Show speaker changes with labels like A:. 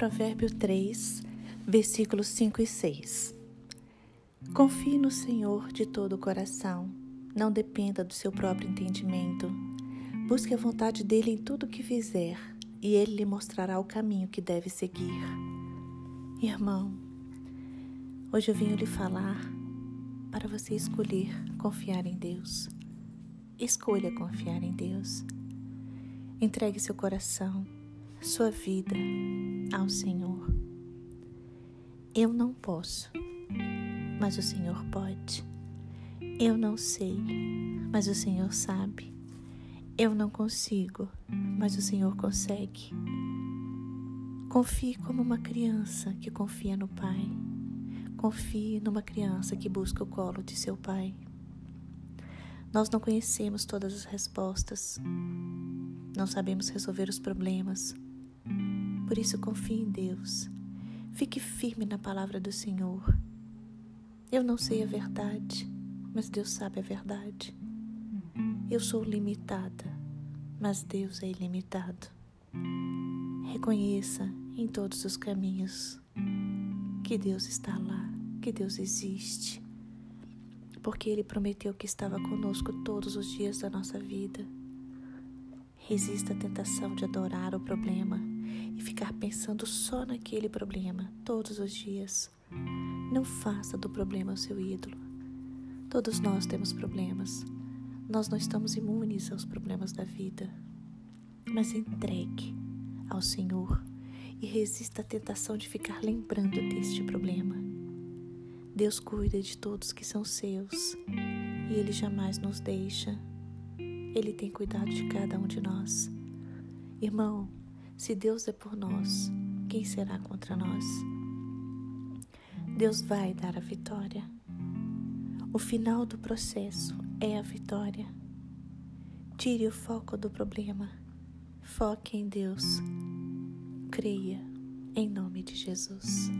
A: Provérbio 3, versículos 5 e 6. Confie no Senhor de todo o coração, não dependa do seu próprio entendimento. Busque a vontade dele em tudo o que fizer, e ele lhe mostrará o caminho que deve seguir. Irmão, hoje eu venho lhe falar para você escolher confiar em Deus. Escolha confiar em Deus. Entregue seu coração, sua vida ao Senhor. Eu não posso, mas o Senhor pode. Eu não sei, mas o Senhor sabe. Eu não consigo, mas o Senhor consegue. Confie como uma criança que confia no Pai. Confie numa criança que busca o colo de seu Pai. Nós não conhecemos todas as respostas, não sabemos resolver os problemas. Por isso, confie em Deus. Fique firme na palavra do Senhor. Eu não sei a verdade, mas Deus sabe a verdade. Eu sou limitada, mas Deus é ilimitado. Reconheça em todos os caminhos que Deus está lá, que Deus existe porque Ele prometeu que estava conosco todos os dias da nossa vida. Resista à tentação de adorar o problema e ficar pensando só naquele problema todos os dias. Não faça do problema o seu ídolo. Todos nós temos problemas. Nós não estamos imunes aos problemas da vida. Mas entregue ao Senhor e resista à tentação de ficar lembrando deste problema. Deus cuida de todos que são seus e Ele jamais nos deixa. Ele tem cuidado de cada um de nós. Irmão, se Deus é por nós, quem será contra nós? Deus vai dar a vitória. O final do processo é a vitória. Tire o foco do problema. Foque em Deus. Creia em nome de Jesus.